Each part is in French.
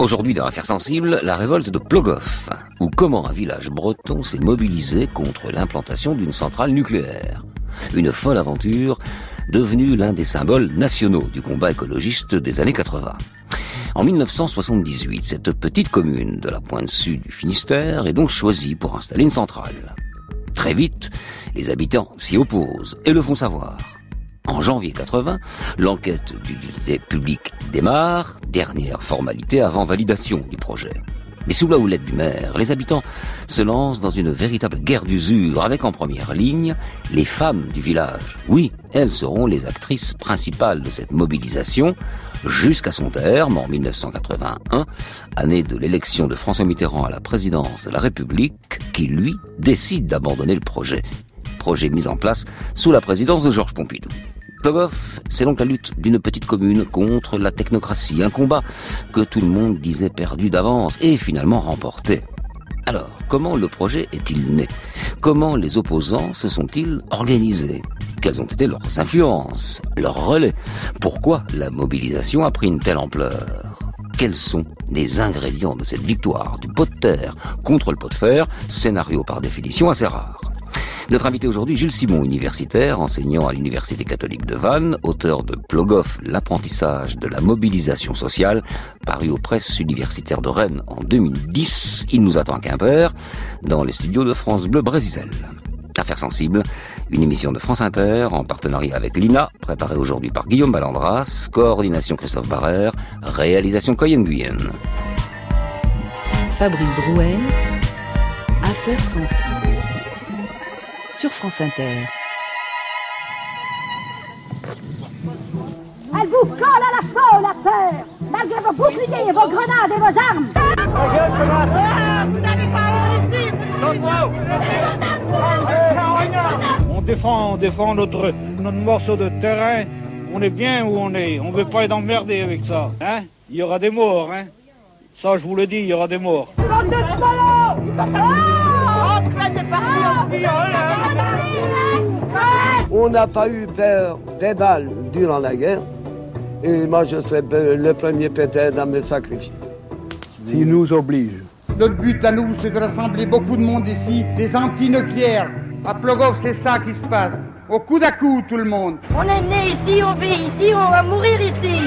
Aujourd'hui, dans Affaires sensibles, la révolte de Plogoff, ou comment un village breton s'est mobilisé contre l'implantation d'une centrale nucléaire. Une folle aventure devenue l'un des symboles nationaux du combat écologiste des années 80. En 1978, cette petite commune de la pointe sud du Finistère est donc choisie pour installer une centrale. Très vite, les habitants s'y opposent et le font savoir. En janvier 80, l'enquête d'utilité publique démarre, dernière formalité avant validation du projet. Mais sous la houlette du maire, les habitants se lancent dans une véritable guerre d'usure avec en première ligne les femmes du village. Oui, elles seront les actrices principales de cette mobilisation jusqu'à son terme en 1981, année de l'élection de François Mitterrand à la présidence de la République, qui lui décide d'abandonner le projet. Projet mis en place sous la présidence de Georges Pompidou. Plogoff, c'est donc la lutte d'une petite commune contre la technocratie, un combat que tout le monde disait perdu d'avance et finalement remporté. Alors, comment le projet est-il né? Comment les opposants se sont-ils organisés? Quelles ont été leurs influences, leurs relais? Pourquoi la mobilisation a pris une telle ampleur? Quels sont les ingrédients de cette victoire? Du pot de terre contre le pot de fer Scénario par définition assez rare. Notre invité aujourd'hui, Gilles Simon, universitaire, enseignant à l'Université catholique de Vannes, auteur de Plogoff, l'apprentissage de la mobilisation sociale, paru aux presses universitaires de Rennes en 2010. Il nous attend à Quimper, dans les studios de France Bleu Brésil. Affaires sensibles, une émission de France Inter en partenariat avec l'INA, préparée aujourd'hui par Guillaume Ballandras, coordination Christophe Barrère, réalisation Coyen Guyenne. Fabrice Drouel, Affaires sensibles sur France Inter. Elle vous colle à la peau, la peur, malgré vos boucliers, vos grenades et vos armes. On défend, on défend notre, notre morceau de terrain. On est bien où on est. On veut pas être emmerdé avec ça. Hein il y aura des morts. Hein ça, je vous le dis, il y aura des morts. On n'a pas eu peur des balles durant la guerre. Et moi, je serais le premier peut-être à me sacrifier. S'ils nous obligent. Notre but à nous, c'est de rassembler beaucoup de monde ici, des anti-nucléaires. À Plogov, c'est ça qui se passe. Au coup d'à coup, tout le monde. On est né ici, on vit ici, on va mourir ici.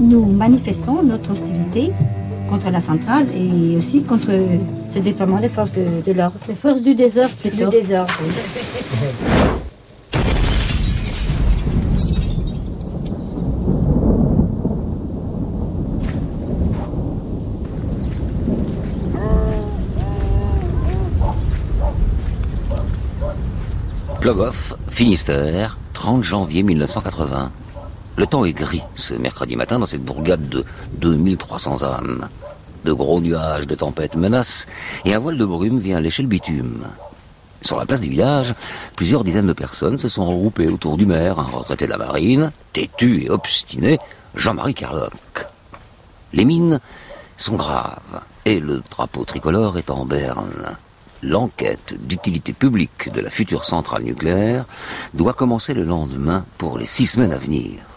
Nous manifestons notre hostilité contre la centrale et aussi contre ce déploiement des forces de, l'ordre. Les forces du désordre plutôt. Du désordre, Plogoff, Finistère, 30 janvier 1980. Le temps est gris ce mercredi matin dans cette bourgade de 2300 âmes. De gros nuages de tempête menacent et un voile de brume vient lécher le bitume. Sur la place du village, plusieurs dizaines de personnes se sont regroupées autour du maire, un retraité de la marine, têtu et obstiné, Jean-Marie Carloc. Les mines sont graves et le drapeau tricolore est en berne. L'enquête d'utilité publique de la future centrale nucléaire doit commencer le lendemain pour les six semaines à venir.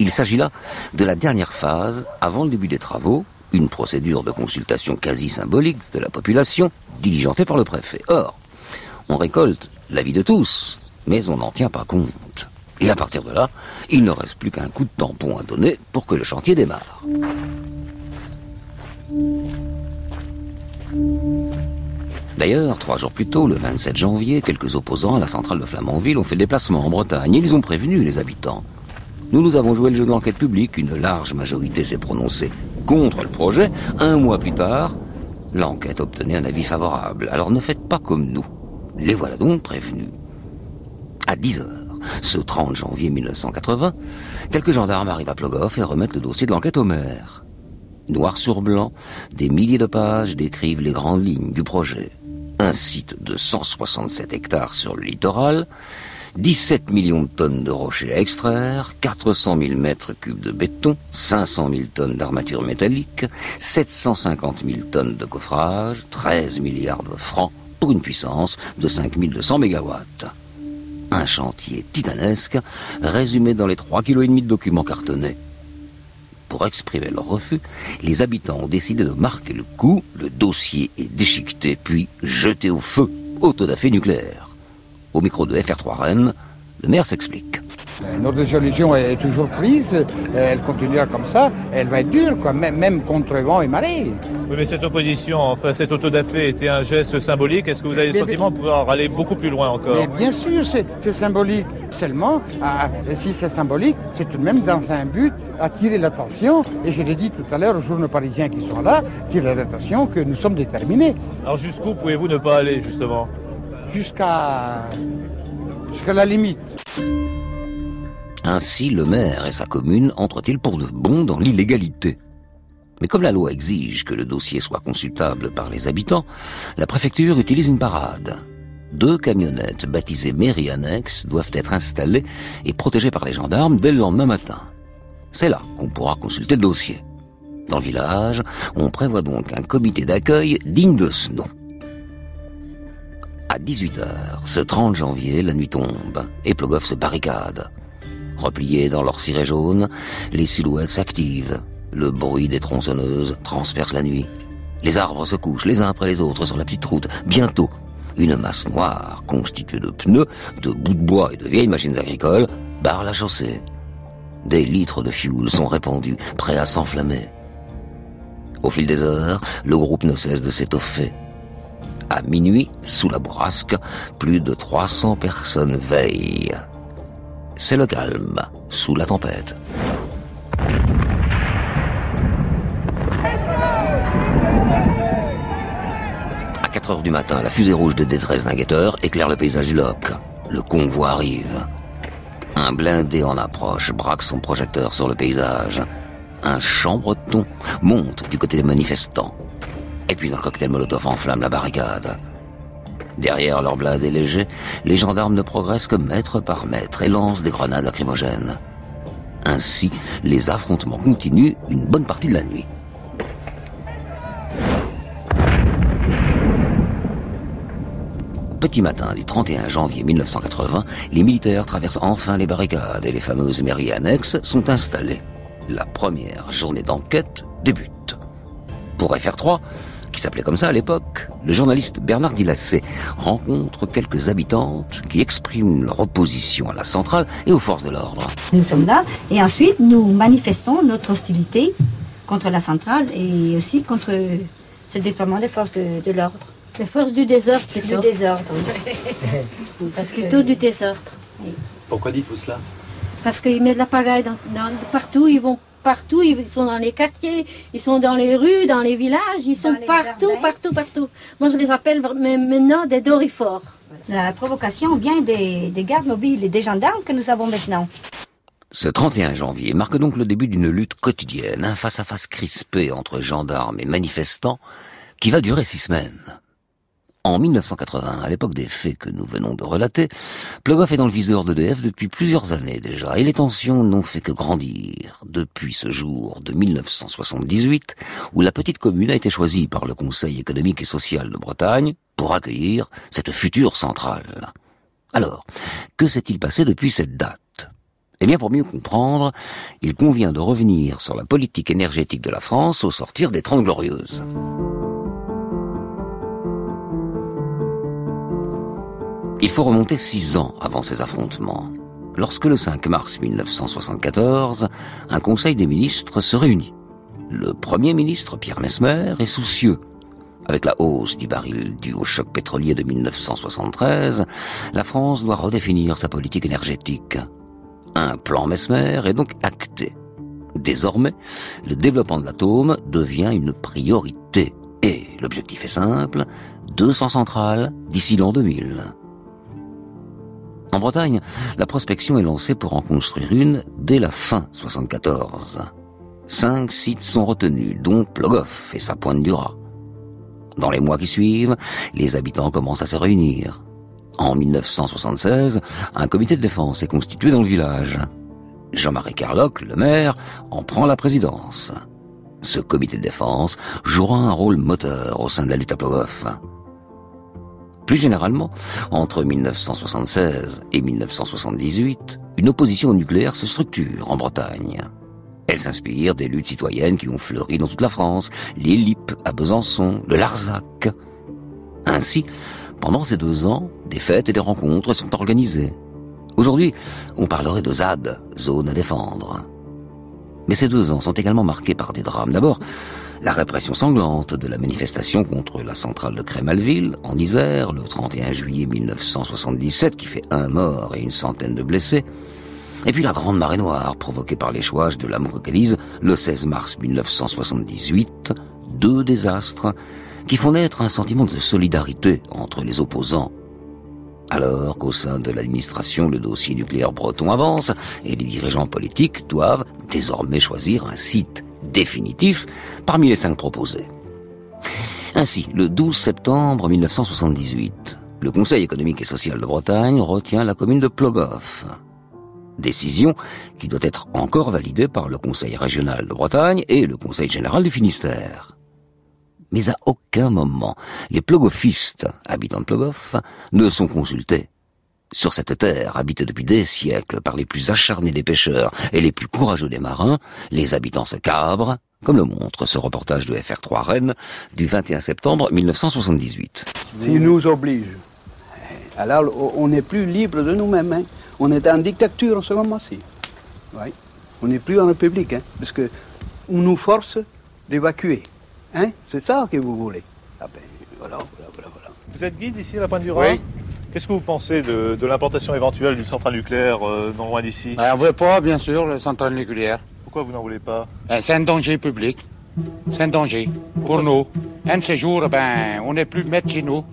Il s'agit là de la dernière phase avant le début des travaux une procédure de consultation quasi symbolique de la population diligentée par le préfet. Or, on récolte l'avis de tous, mais on n'en tient pas compte. Et à partir de là, il ne reste plus qu'un coup de tampon à donner pour que le chantier démarre. D'ailleurs, trois jours plus tôt, le 27 janvier, quelques opposants à la centrale de Flamanville ont fait le déplacement en Bretagne et ils ont prévenu les habitants. Nous, nous avons joué le jeu de l'enquête publique, une large majorité s'est prononcée contre le projet. Un mois plus tard, l'enquête obtenait un avis favorable. Alors ne faites pas comme nous. Les voilà donc prévenus. À 10 heures, ce 30 janvier 1980, quelques gendarmes arrivent à Plogoff et remettent le dossier de l'enquête au maire. Noir sur blanc, des milliers de pages décrivent les grandes lignes du projet. Un site de 167 hectares sur le littoral, 17 millions de tonnes de rochers à extraire, 400 000 mètres cubes de béton, 500 000 tonnes d'armature métallique, 750 000 tonnes de coffrage, 13 milliards de francs pour une puissance de 5200 mégawatts. Un chantier titanesque résumé dans les 3,5 kg de documents cartonnés. Pour exprimer leur refus, les habitants ont décidé de marquer le coup, le dossier est déchiqueté puis jeté au feu, au taux d'affaires nucléaire. Au micro de FR3 Rennes, le maire s'explique. Notre résolution est toujours prise, elle continuera comme ça, elle va être dure, quoi, même contre vent et marée. Oui, mais cette opposition, enfin cette autodafé était un geste symbolique. Est-ce que vous avez le sentiment de pouvoir aller beaucoup plus loin encore mais Bien sûr, c'est symbolique. Seulement, si c'est symbolique, c'est tout de même dans un but attirer l'attention. Et je l'ai dit tout à l'heure aux journaux parisiens qui sont là, attirer l'attention que nous sommes déterminés. Alors jusqu'où pouvez-vous ne pas aller, justement? Jusqu'à jusqu'à la limite. Ainsi, le maire et sa commune entrent-ils pour de bon dans l'illégalité. Mais comme la loi exige que le dossier soit consultable par les habitants, la préfecture utilise une parade. Deux camionnettes baptisées mairie annexe doivent être installées et protégées par les gendarmes dès le lendemain matin. C'est là qu'on pourra consulter le dossier. Dans le village, on prévoit donc un comité d'accueil digne de ce nom. À 18h, ce 30 janvier, la nuit tombe et Plogoff se barricade. Repliés dans leur ciré jaune, les silhouettes s'activent. Le bruit des tronçonneuses transperce la nuit. Les arbres se couchent les uns après les autres sur la petite route. Bientôt, une masse noire constituée de pneus, de bouts de bois et de vieilles machines agricoles barre la chaussée. Des litres de fioul sont répandus, prêts à s'enflammer. Au fil des heures, le groupe ne cesse de s'étoffer. À minuit, sous la bourrasque, plus de 300 personnes veillent. C'est le calme, sous la tempête. À 4 heures du matin, la fusée rouge de détresse d'un guetteur éclaire le paysage du loc. Le convoi arrive. Un blindé en approche braque son projecteur sur le paysage. Un chambreton monte du côté des manifestants. Et puis un cocktail molotov enflamme la barricade. Derrière leur blindé léger, les gendarmes ne progressent que mètre par mètre et lancent des grenades lacrymogènes. Ainsi, les affrontements continuent une bonne partie de la nuit. Petit matin du 31 janvier 1980, les militaires traversent enfin les barricades et les fameuses mairies annexes sont installées. La première journée d'enquête débute. Pour FR3, qui s'appelait comme ça à l'époque, le journaliste Bernard Dilassé rencontre quelques habitantes qui expriment leur opposition à la centrale et aux forces de l'ordre. Nous sommes là et ensuite nous manifestons notre hostilité contre la centrale et aussi contre ce déploiement des forces de, l'ordre. Les forces du désordre plutôt. Du désordre, Parce plutôt du désordre. Pourquoi dites-vous cela? Parce qu'ils mettent de la pagaille partout, ils vont partout, ils sont dans les quartiers, ils sont dans les rues, dans les villages, ils sont partout, partout, partout. Moi, je les appelle maintenant des dorifores. La provocation vient des, des gardes mobiles et des gendarmes que nous avons maintenant. Ce 31 janvier marque donc le début d'une lutte quotidienne, un face-à-face crispé entre gendarmes et manifestants qui va durer six semaines. En 1980, à l'époque des faits que nous venons de relater, Plogoff est dans le viseur d'EDF depuis plusieurs années déjà, et les tensions n'ont fait que grandir depuis ce jour de 1978, où la petite commune a été choisie par le Conseil économique et social de Bretagne pour accueillir cette future centrale. Alors, que s'est-il passé depuis cette date? Eh bien, pour mieux comprendre, il convient de revenir sur la politique énergétique de la France au sortir des Trente Glorieuses. Il faut remonter six ans avant ces affrontements, lorsque le 5 mars 1974, un conseil des ministres se réunit. Le premier ministre, Pierre Mesmer, est soucieux. Avec la hausse du baril due au choc pétrolier de 1973, la France doit redéfinir sa politique énergétique. Un plan Mesmer est donc acté. Désormais, le développement de l'atome devient une priorité. Et l'objectif est simple, 200 centrales d'ici l'an 2000. En Bretagne, la prospection est lancée pour en construire une dès la fin 74. Cinq sites sont retenus, dont Plogoff et sa pointe du rat. Dans les mois qui suivent, les habitants commencent à se réunir. En 1976, un comité de défense est constitué dans le village. Jean-Marie Carloc, le maire, en prend la présidence. Ce comité de défense jouera un rôle moteur au sein de la lutte à Plogoff. Plus généralement, entre 1976 et 1978, une opposition au nucléaire se structure en Bretagne. Elle s'inspire des luttes citoyennes qui ont fleuri dans toute la France, les à Besançon, le Larzac. Ainsi, pendant ces deux ans, des fêtes et des rencontres sont organisées. Aujourd'hui, on parlerait de ZAD, zone à défendre. Mais ces deux ans sont également marqués par des drames. D'abord, la répression sanglante de la manifestation contre la centrale de Crémalville, en Isère, le 31 juillet 1977, qui fait un mort et une centaine de blessés. Et puis la grande marée noire provoquée par l'échouage de la Mococalise le 16 mars 1978, deux désastres qui font naître un sentiment de solidarité entre les opposants. Alors qu'au sein de l'administration, le dossier nucléaire breton avance et les dirigeants politiques doivent désormais choisir un site définitif parmi les cinq proposés. Ainsi, le 12 septembre 1978, le Conseil économique et social de Bretagne retient la commune de Plogoff. Décision qui doit être encore validée par le Conseil régional de Bretagne et le Conseil général du Finistère. Mais à aucun moment, les plogophistes, habitants de Plogoff, ne sont consultés. Sur cette terre, habitée depuis des siècles par les plus acharnés des pêcheurs et les plus courageux des marins, les habitants se cabrent, comme le montre ce reportage de FR3 Rennes du 21 septembre 1978. S'ils nous obligent. Alors, on n'est plus libre de nous-mêmes. Hein. On est en dictature en ce moment-ci. Oui. On n'est plus en république, hein, parce que on nous force d'évacuer. Hein C'est ça que vous voulez. Ah ben, voilà, voilà, voilà, Vous êtes guide ici à la Rhin? Oui. Qu'est-ce que vous pensez de, de l'implantation éventuelle d'une centrale nucléaire euh, non loin d'ici? Ben, on ne veut pas, bien sûr, la centrale nucléaire. Pourquoi vous n'en voulez pas? Ben, c'est un danger public. C'est un danger pour nous. Un de ces jours, ben, on n'est plus maître chez nous.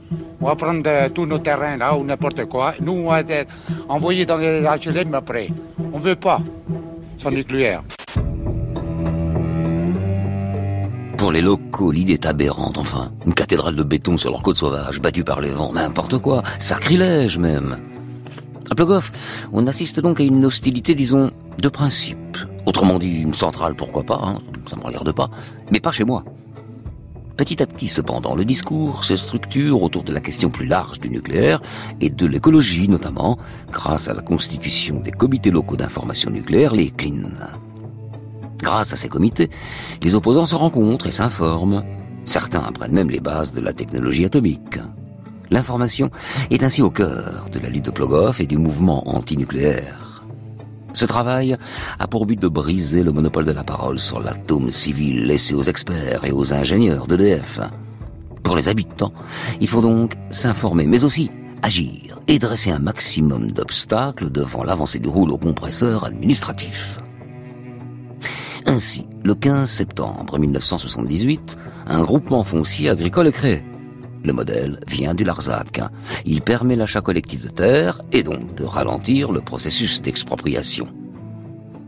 On va prendre euh, tous nos terrains là ou n'importe quoi. Nous, on va être envoyés dans les HLM après. On ne veut pas sans nucléaire. Pour les locaux, l'idée est aberrante, enfin. Une cathédrale de béton sur leur côte sauvage, battue par les vents, n'importe quoi, sacrilège même. À Plogoff, on assiste donc à une hostilité, disons, de principe. Autrement dit, une centrale, pourquoi pas, hein, ça me regarde pas, mais pas chez moi. Petit à petit, cependant, le discours se structure autour de la question plus large du nucléaire et de l'écologie, notamment, grâce à la constitution des comités locaux d'information nucléaire, les CLIN. Grâce à ces comités, les opposants se rencontrent et s'informent. Certains apprennent même les bases de la technologie atomique. L'information est ainsi au cœur de la lutte de Plogoff et du mouvement antinucléaire. Ce travail a pour but de briser le monopole de la parole sur l'atome civil laissé aux experts et aux ingénieurs d'EDF. Pour les habitants, il faut donc s'informer, mais aussi agir et dresser un maximum d'obstacles devant l'avancée du rouleau compresseur administratif. Ainsi, le 15 septembre 1978, un groupement foncier agricole est créé. Le modèle vient du Larzac. Il permet l'achat collectif de terres et donc de ralentir le processus d'expropriation.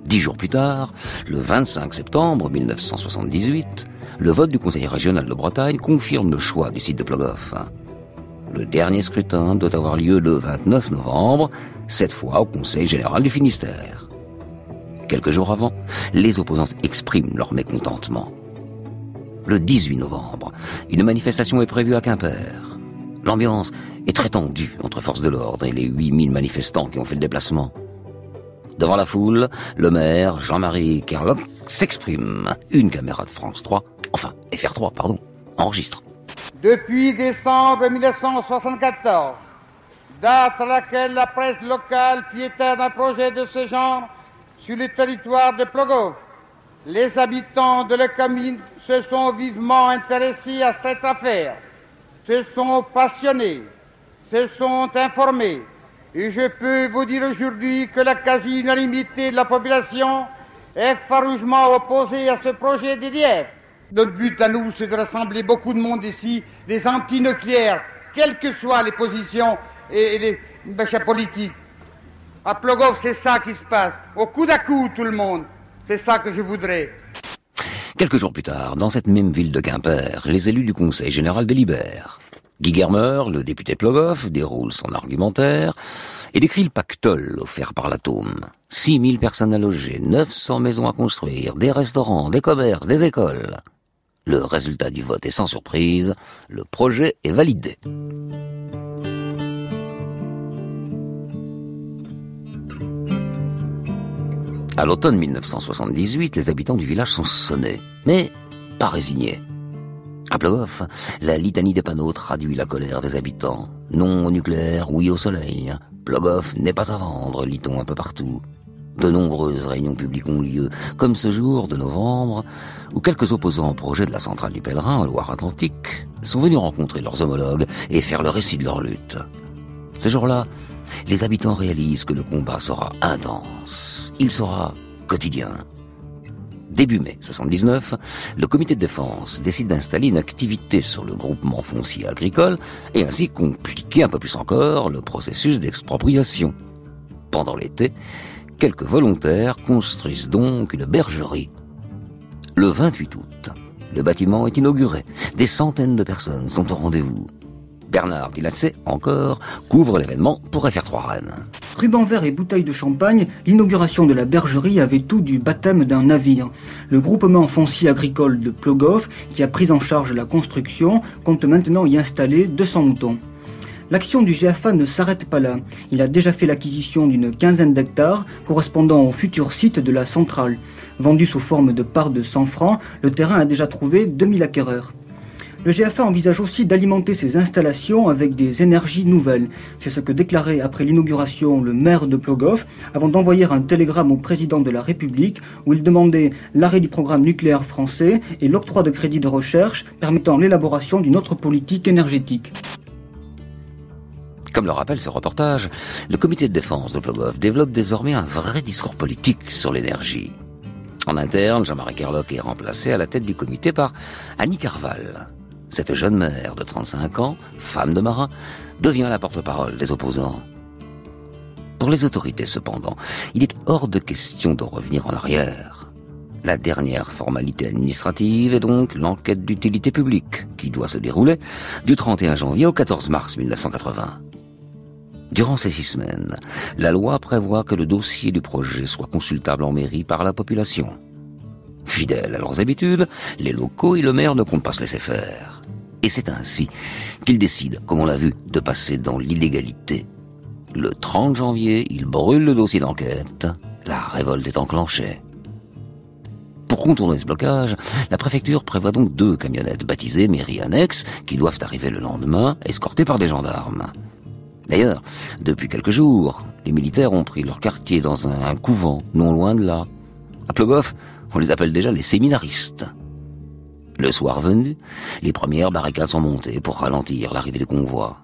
Dix jours plus tard, le 25 septembre 1978, le vote du Conseil régional de Bretagne confirme le choix du site de Plogoff. Le dernier scrutin doit avoir lieu le 29 novembre, cette fois au Conseil général du Finistère. Quelques jours avant, les opposants expriment leur mécontentement. Le 18 novembre, une manifestation est prévue à Quimper. L'ambiance est très tendue entre forces de l'ordre et les 8000 manifestants qui ont fait le déplacement. Devant la foule, le maire, Jean-Marie Kerlock, s'exprime. Une caméra de France 3, enfin FR3, pardon, enregistre. Depuis décembre 1974, date à laquelle la presse locale fit état d'un projet de ce genre sur le territoire de Plogoff, les habitants de la commune se sont vivement intéressés à cette affaire, se sont passionnés, se sont informés, et je peux vous dire aujourd'hui que la quasi-unanimité de la population est farouchement opposée à ce projet d'EDF. Notre but à nous, c'est de rassembler beaucoup de monde ici, des anti-nucléaires, quelles que soient les positions et les machins politiques. À Plogoff, c'est ça qui se passe. Au coude à coude, tout le monde. C'est ça que je voudrais. Quelques jours plus tard, dans cette même ville de Quimper, les élus du Conseil général délibèrent. Guy Germer, le député Plogoff, déroule son argumentaire et décrit le pactole offert par l'atome. 6000 personnes à loger, 900 maisons à construire, des restaurants, des commerces, des écoles. Le résultat du vote est sans surprise, le projet est validé. À l'automne 1978, les habitants du village sont sonnés, mais pas résignés. À Plogoff, la litanie des panneaux traduit la colère des habitants. Non au nucléaire, oui au soleil. Plogoff n'est pas à vendre, lit-on un peu partout. De nombreuses réunions publiques ont lieu, comme ce jour de novembre, où quelques opposants au projet de la centrale du Pèlerin en Loire-Atlantique sont venus rencontrer leurs homologues et faire le récit de leur lutte. Ce jour-là, les habitants réalisent que le combat sera intense, il sera quotidien. Début mai 79, le comité de défense décide d'installer une activité sur le groupement foncier agricole et ainsi compliquer un peu plus encore le processus d'expropriation. Pendant l'été, quelques volontaires construisent donc une bergerie. Le 28 août, le bâtiment est inauguré. Des centaines de personnes sont au rendez-vous. Bernard Dilassé, encore, couvre l'événement pour FR3 Rennes. Ruban vert et bouteilles de champagne, l'inauguration de la bergerie avait tout du baptême d'un navire. Le groupement foncier agricole de Plogoff, qui a pris en charge la construction, compte maintenant y installer 200 moutons. L'action du GFA ne s'arrête pas là. Il a déjà fait l'acquisition d'une quinzaine d'hectares correspondant au futur site de la centrale. Vendu sous forme de parts de 100 francs, le terrain a déjà trouvé 2000 acquéreurs. Le GFA envisage aussi d'alimenter ses installations avec des énergies nouvelles. C'est ce que déclarait après l'inauguration le maire de Plogoff avant d'envoyer un télégramme au président de la République où il demandait l'arrêt du programme nucléaire français et l'octroi de crédits de recherche permettant l'élaboration d'une autre politique énergétique. Comme le rappelle ce reportage, le comité de défense de Plogoff développe désormais un vrai discours politique sur l'énergie. En interne, Jean-Marie Kerlock est remplacé à la tête du comité par Annie Carval, cette jeune mère de 35 ans, femme de marin, devient la porte-parole des opposants. Pour les autorités, cependant, il est hors de question de revenir en arrière. La dernière formalité administrative est donc l'enquête d'utilité publique, qui doit se dérouler du 31 janvier au 14 mars 1980. Durant ces six semaines, la loi prévoit que le dossier du projet soit consultable en mairie par la population. Fidèles à leurs habitudes, les locaux et le maire ne comptent pas se laisser faire. Et c'est ainsi qu'ils décident, comme on l'a vu, de passer dans l'illégalité. Le 30 janvier, ils brûlent le dossier d'enquête. La révolte est enclenchée. Pour contourner ce blocage, la préfecture prévoit donc deux camionnettes baptisées mairie annexe qui doivent arriver le lendemain, escortées par des gendarmes. D'ailleurs, depuis quelques jours, les militaires ont pris leur quartier dans un couvent non loin de là. À Plogoff, on les appelle déjà les séminaristes. Le soir venu, les premières barricades sont montées pour ralentir l'arrivée des convois.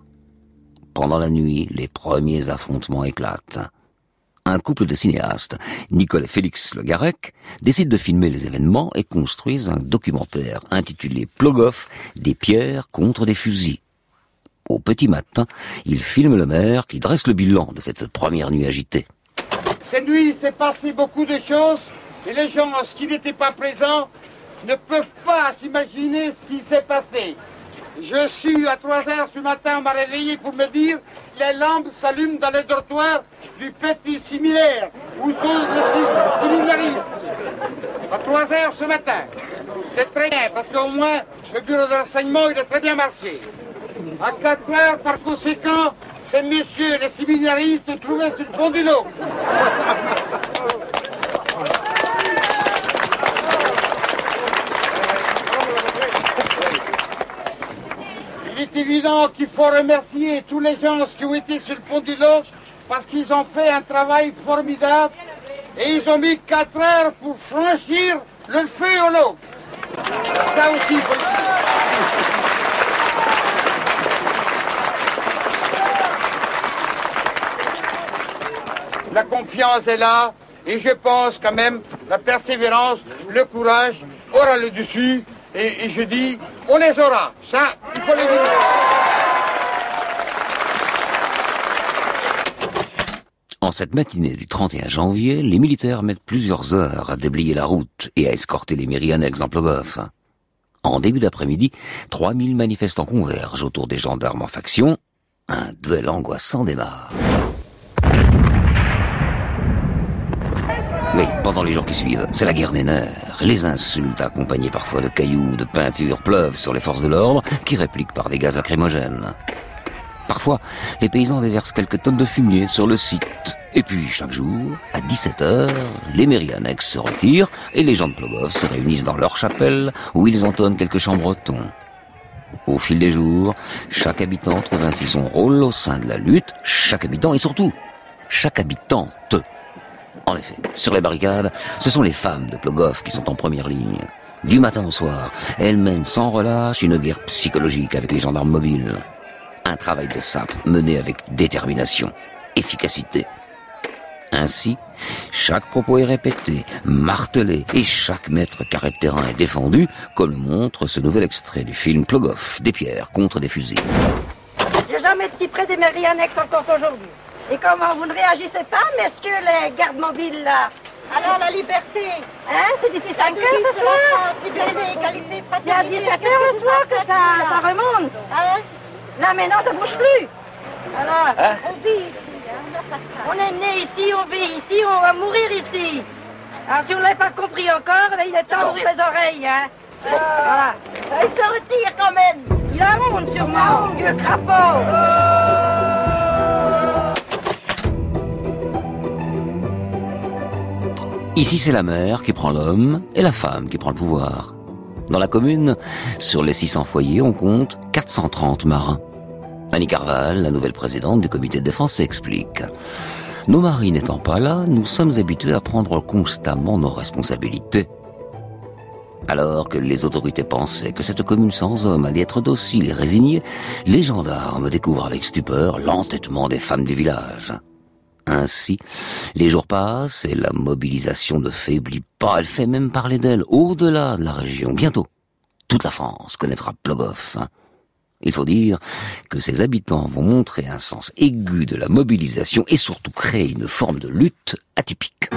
Pendant la nuit, les premiers affrontements éclatent. Un couple de cinéastes, Nicole et Félix Le Garec, décident de filmer les événements et construisent un documentaire intitulé Plogoff, des pierres contre des fusils. Au petit matin, ils filment le maire qui dresse le bilan de cette première nuit agitée. Cette nuit, il s'est passé beaucoup de choses et les gens qui n'étaient pas présents ne peuvent pas s'imaginer ce qui s'est passé. Je suis à 3 heures ce matin, on m'a réveillé pour me dire les lampes s'allument dans les dortoirs du petit similaire où sont les. À 3 heures ce matin. C'est très bien parce qu'au moins le bureau de renseignement il a très bien marché. À 4 heures, par conséquent, ces messieurs les séminaristes se trouvaient sur le fond du lot. Il est évident qu'il faut remercier tous les gens qui ont été sur le pont du Loge parce qu'ils ont fait un travail formidable et ils ont mis 4 heures pour franchir le feu au lot. Ça aussi, faut le. La confiance est là et je pense quand même la persévérance, le courage aura le dessus et, et je dis on les aura. Ça, En cette matinée du 31 janvier, les militaires mettent plusieurs heures à déblayer la route et à escorter les mairies annexes en Plogoff. En début d'après-midi, 3000 manifestants convergent autour des gendarmes en faction. Un duel angoissant démarre. Oui, pendant les jours qui suivent, c'est la guerre des nerfs. Les insultes, accompagnées parfois de cailloux, de peintures, pleuvent sur les forces de l'ordre, qui répliquent par des gaz lacrymogènes. Parfois, les paysans déversent quelques tonnes de fumier sur le site. Et puis, chaque jour, à 17h, les mairies annexes se retirent et les gens de Plogoff se réunissent dans leur chapelle où ils entonnent quelques chants bretons. Au fil des jours, chaque habitant trouve ainsi son rôle au sein de la lutte, chaque habitant et surtout, chaque habitante. En effet, sur les barricades, ce sont les femmes de Plogoff qui sont en première ligne. Du matin au soir, elles mènent sans relâche une guerre psychologique avec les gendarmes mobiles. Un travail de sape mené avec détermination, efficacité. Ainsi, chaque propos est répété, martelé, et chaque mètre carré est défendu, comme montre ce nouvel extrait du film Plogoff, des pierres contre des fusils. J'ai jamais été près des mairies annexes encore aujourd'hui. Et comment vous ne réagissez pas, messieurs les gardes mobiles là alors la liberté Hein C'est d'ici 5 heures ce soir C'est à 17 heures le soir que ça, ça remonte. Ah Là maintenant ça bouge plus. Alors, Hein on vit ici. hein, On est né ici, on vit ici, on va mourir ici. Alors si on ne l'avez pas compris encore, ben, il est temps d'ouvrir les oreilles. Hein. Voilà. Il se retire quand même. Il a honte sûrement, vieux crapaud. Ici, c'est la mère qui prend l'homme et la femme qui prend le pouvoir. Dans la commune, sur les 600 foyers, on compte 430 marins. Annie Carval, la nouvelle présidente du comité de défense, explique. Nos maris n'étant pas là, nous sommes habitués à prendre constamment nos responsabilités. Alors que les autorités pensaient que cette commune sans hommes allait être docile et résignée, les gendarmes découvrent avec stupeur l'entêtement des femmes du village. Ainsi, les jours passent et la mobilisation ne faiblit pas, elle fait même parler d'elle au-delà de la région. Bientôt, toute la France connaîtra Plogoff. Il faut dire que ses habitants vont montrer un sens aigu de la mobilisation et surtout créer une forme de lutte atypique.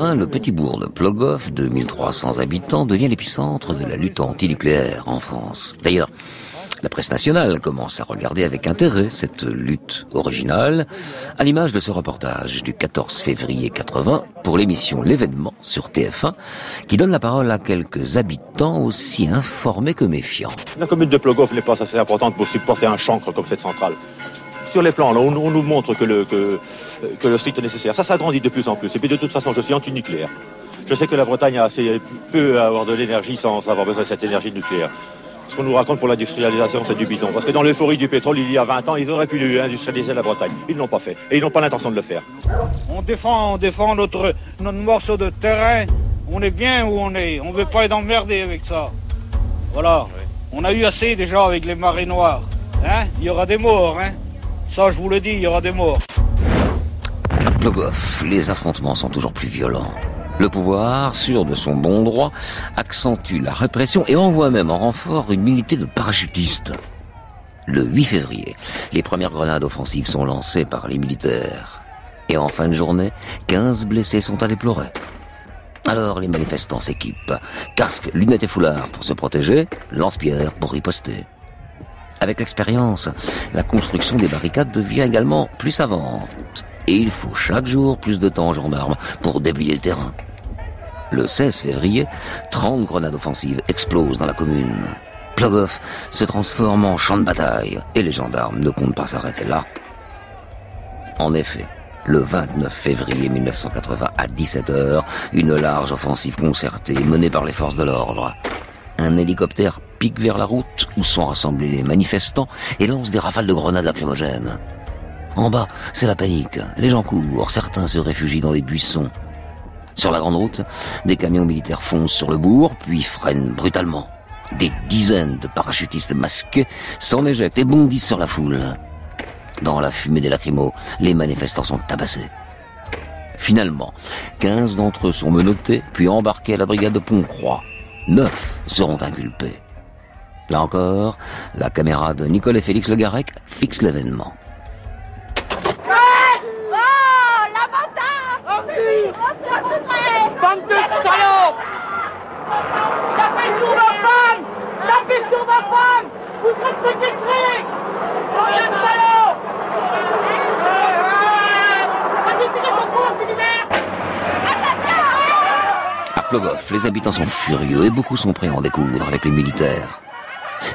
1980, le petit bourg de Plogoff, de 1300 habitants, devient l'épicentre de la lutte antinucléaire en France. D'ailleurs, la presse nationale commence à regarder avec intérêt cette lutte originale, à l'image de ce reportage du 14 février 80 pour l'émission L'événement sur TF1, qui donne la parole à quelques habitants aussi informés que méfiants. La commune de Plogoff n'est pas assez importante pour supporter un chancre comme cette centrale. Sur les plans, là, on, on nous montre que le, que, que le site est nécessaire. Ça s'agrandit de plus en plus. Et puis de toute façon, je suis anti-nucléaire. Je sais que la Bretagne a assez peu à avoir de l'énergie sans avoir besoin de cette énergie nucléaire. Ce qu'on nous raconte pour l'industrialisation, c'est du bidon. Parce que dans l'euphorie du pétrole, il y a 20 ans, ils auraient pu industrialiser la Bretagne. Ils ne l'ont pas fait. Et ils n'ont pas l'intention de le faire. On défend, on défend notre, notre morceau de terrain. On est bien où on est. On ne veut pas être emmerdé avec ça. Voilà. On a eu assez déjà avec les marées noires. Hein? Il y aura des morts, hein? Ça, je vous le dis, il y aura des morts. À Plogoff, les affrontements sont toujours plus violents. Le pouvoir, sûr de son bon droit, accentue la répression et envoie même en renfort une unité de parachutistes. Le 8 février, les premières grenades offensives sont lancées par les militaires. Et en fin de journée, 15 blessés sont à déplorer. Alors les manifestants s'équipent. Casques, lunettes et foulards pour se protéger, lance-pierres pour riposter. Avec l'expérience, la construction des barricades devient également plus savante. Et il faut chaque jour plus de temps aux gendarmes pour déblayer le terrain. Le 16 février, 30 grenades offensives explosent dans la commune. Plogoff se transforme en champ de bataille et les gendarmes ne comptent pas s'arrêter là. En effet, le 29 février 1980 à 17h, une large offensive concertée menée par les forces de l'ordre. Un hélicoptère pique vers la route où sont rassemblés les manifestants et lance des rafales de grenades lacrymogènes. En bas, c'est la panique. Les gens courent, certains se réfugient dans des buissons. Sur la grande route, des camions militaires foncent sur le bourg, puis freinent brutalement. Des dizaines de parachutistes masqués s'en éjectent et bondissent sur la foule. Dans la fumée des lacrymos, les manifestants sont tabassés. Finalement, 15 d'entre eux sont menottés, puis embarqués à la brigade de Pont-Croix. Neuf seront inculpés. Là encore, la caméra de Nicole et Félix Le Garec fixe l'événement. De salauds Tapez sur ma femme Tapez sur ma femme Vous êtes séquestrés Bande de salauds À Plogoff, les habitants sont furieux et beaucoup sont prêts à en découdre avec les militaires.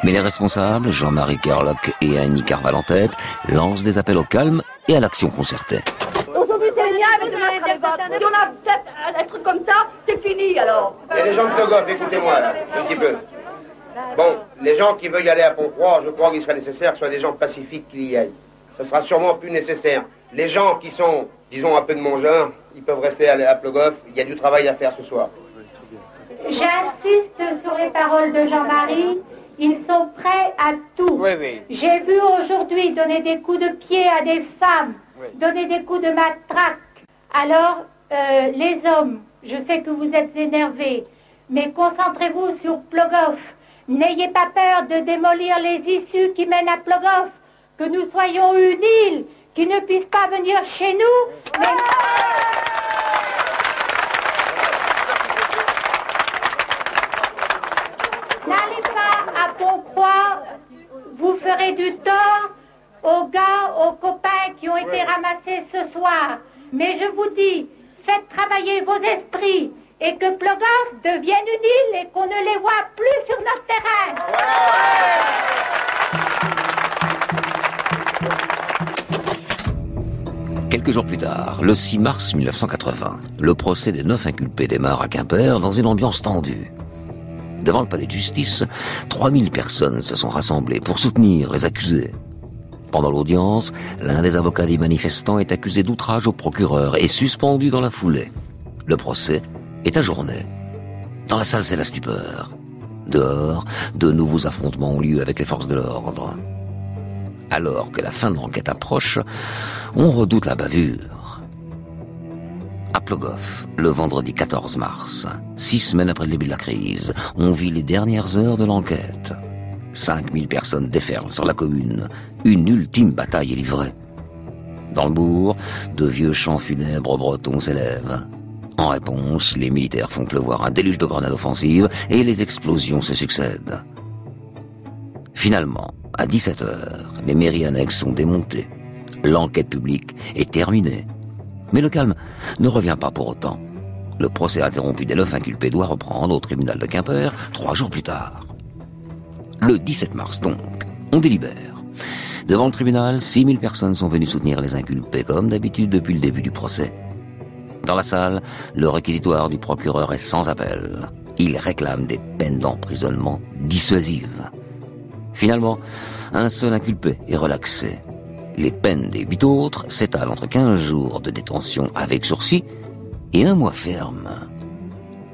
Mais les responsables, Jean-Marie Kerlock et Annie Carval en tête, lancent des appels au calme et à l'action concertée. Aujourd'hui, c'est bien avec le Si on a peut-être un truc comme ça, c'est fini alors. Et les gens de Plogoff, écoutez-moi là, un petit peu. Bon, les gens qui veulent y aller à Pont-Croix, je crois qu'il serait nécessaire que ce soit des gens pacifiques qui y aillent. Ce sera sûrement plus nécessaire. Les gens qui sont, disons, un peu de mon genre, ils peuvent rester à, à Plogoff. Il y a du travail à faire ce soir. J'insiste sur les paroles de Jean-Marie. Ils sont prêts à tout. Oui, oui. J'ai vu aujourd'hui donner des coups de pied à des femmes, donner des coups de matraque. Alors, euh, les hommes, je sais que vous êtes énervés, mais concentrez-vous sur Plogoff. N'ayez pas peur de démolir les issues qui mènent à Plogoff. Que nous soyons une île qui ne puisse pas venir chez nous. mais- N'allez pas à Pont-Croix, ferez du tort aux gars, aux copains qui ont été ramassés ce soir. Mais je vous dis, faites travailler vos esprits et que Plogoff devienne une île et qu'on ne les voit plus sur notre terrain. Quelques jours plus tard, le 6 mars 1980, le procès des neuf inculpés démarre à Quimper dans une ambiance tendue. Devant le palais de justice, 3000 personnes se sont rassemblées pour soutenir les accusés. Pendant l'audience, l'un des avocats des manifestants est accusé d'outrage au procureur et suspendu dans la foulée. Le procès est ajourné. Dans la salle, c'est la stupeur. Dehors, de nouveaux affrontements ont lieu avec les forces de l'ordre. Alors que la fin de l'enquête approche, on redoute la bavure. À Plogoff, le vendredi 14 mars, six semaines après le début de la crise, on vit les dernières heures de l'enquête. 5000 personnes déferlent sur la commune. Une ultime bataille est livrée. Dans le bourg, de vieux chants funèbres bretons s'élèvent. En réponse, les militaires font pleuvoir un déluge de grenades offensives et les explosions se succèdent. Finalement, à 17h, les mairies annexes sont démontées. L'enquête publique est terminée. Mais le calme ne revient pas pour autant. Le procès interrompu dès l'œuf inculpé doit reprendre au tribunal de Quimper trois jours plus tard. Le 17 mars donc, on délibère. Devant le tribunal, 6000 personnes sont venues soutenir les inculpés, comme d'habitude depuis le début du procès. Dans la salle, le réquisitoire du procureur est sans appel. Il réclame des peines d'emprisonnement dissuasives. Finalement, un seul inculpé est relaxé. Les peines des huit autres s'étalent entre 15 jours de détention avec sursis et un mois ferme.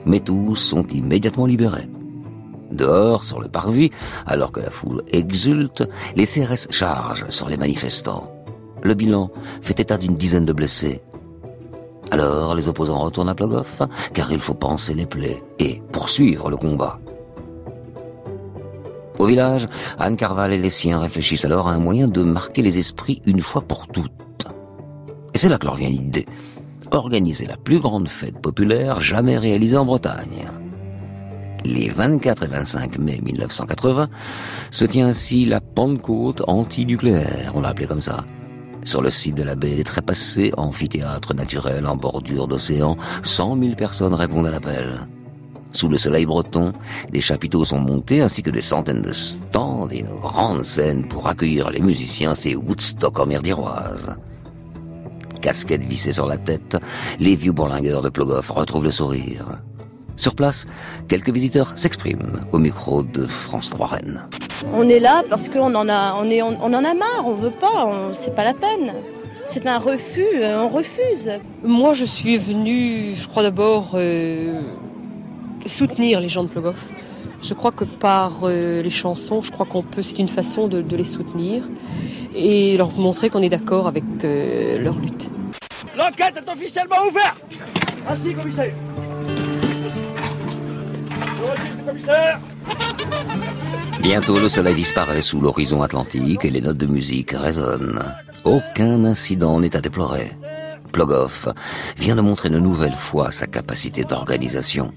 Mais tous sont immédiatement libérés. Dehors, sur le parvis, alors que la foule exulte, les CRS chargent sur les manifestants. Le bilan fait état d'une dizaine de blessés. Alors, les opposants retournent à Plogoff, car il faut penser les plaies et poursuivre le combat. Au village, Anne Carval et les siens réfléchissent alors à un moyen de marquer les esprits une fois pour toutes. Et c'est là que leur vient l'idée. Organiser la plus grande fête populaire jamais réalisée en Bretagne. Les 24 et 25 mai 1980 se tient ainsi la Pentecôte anti-nucléaire, on l'a appelé comme ça. Sur le site de la baie des Trépassés, amphithéâtre naturel en bordure d'océan, 100 000 personnes répondent à l'appel. Sous le soleil breton, des chapiteaux sont montés ainsi que des centaines de stands et une grande scène pour accueillir les musiciens, c'est Woodstock en mer d'Iroise. Casquette vissée sur la tête, les vieux bourlingueurs de Plogoff retrouvent le sourire. Sur place, quelques visiteurs s'expriment au micro de France 3 Rennes. On est là parce qu'on en a, on est, on, en a marre, on veut pas, c'est pas la peine. C'est un refus, euh, on refuse. Moi, je suis venue, je crois d'abord, euh, soutenir les gens de Plogoff. Je crois que par euh, les chansons, je crois qu'on peut, c'est une façon de, de, les soutenir et leur montrer qu'on est d'accord avec leur lutte. L'enquête est officiellement ouverte. Merci, commissaire. Bientôt, le soleil disparaît sous l'horizon atlantique et les notes de musique résonnent. Aucun incident n'est à déplorer. Plogoff vient de montrer une nouvelle fois sa capacité d'organisation.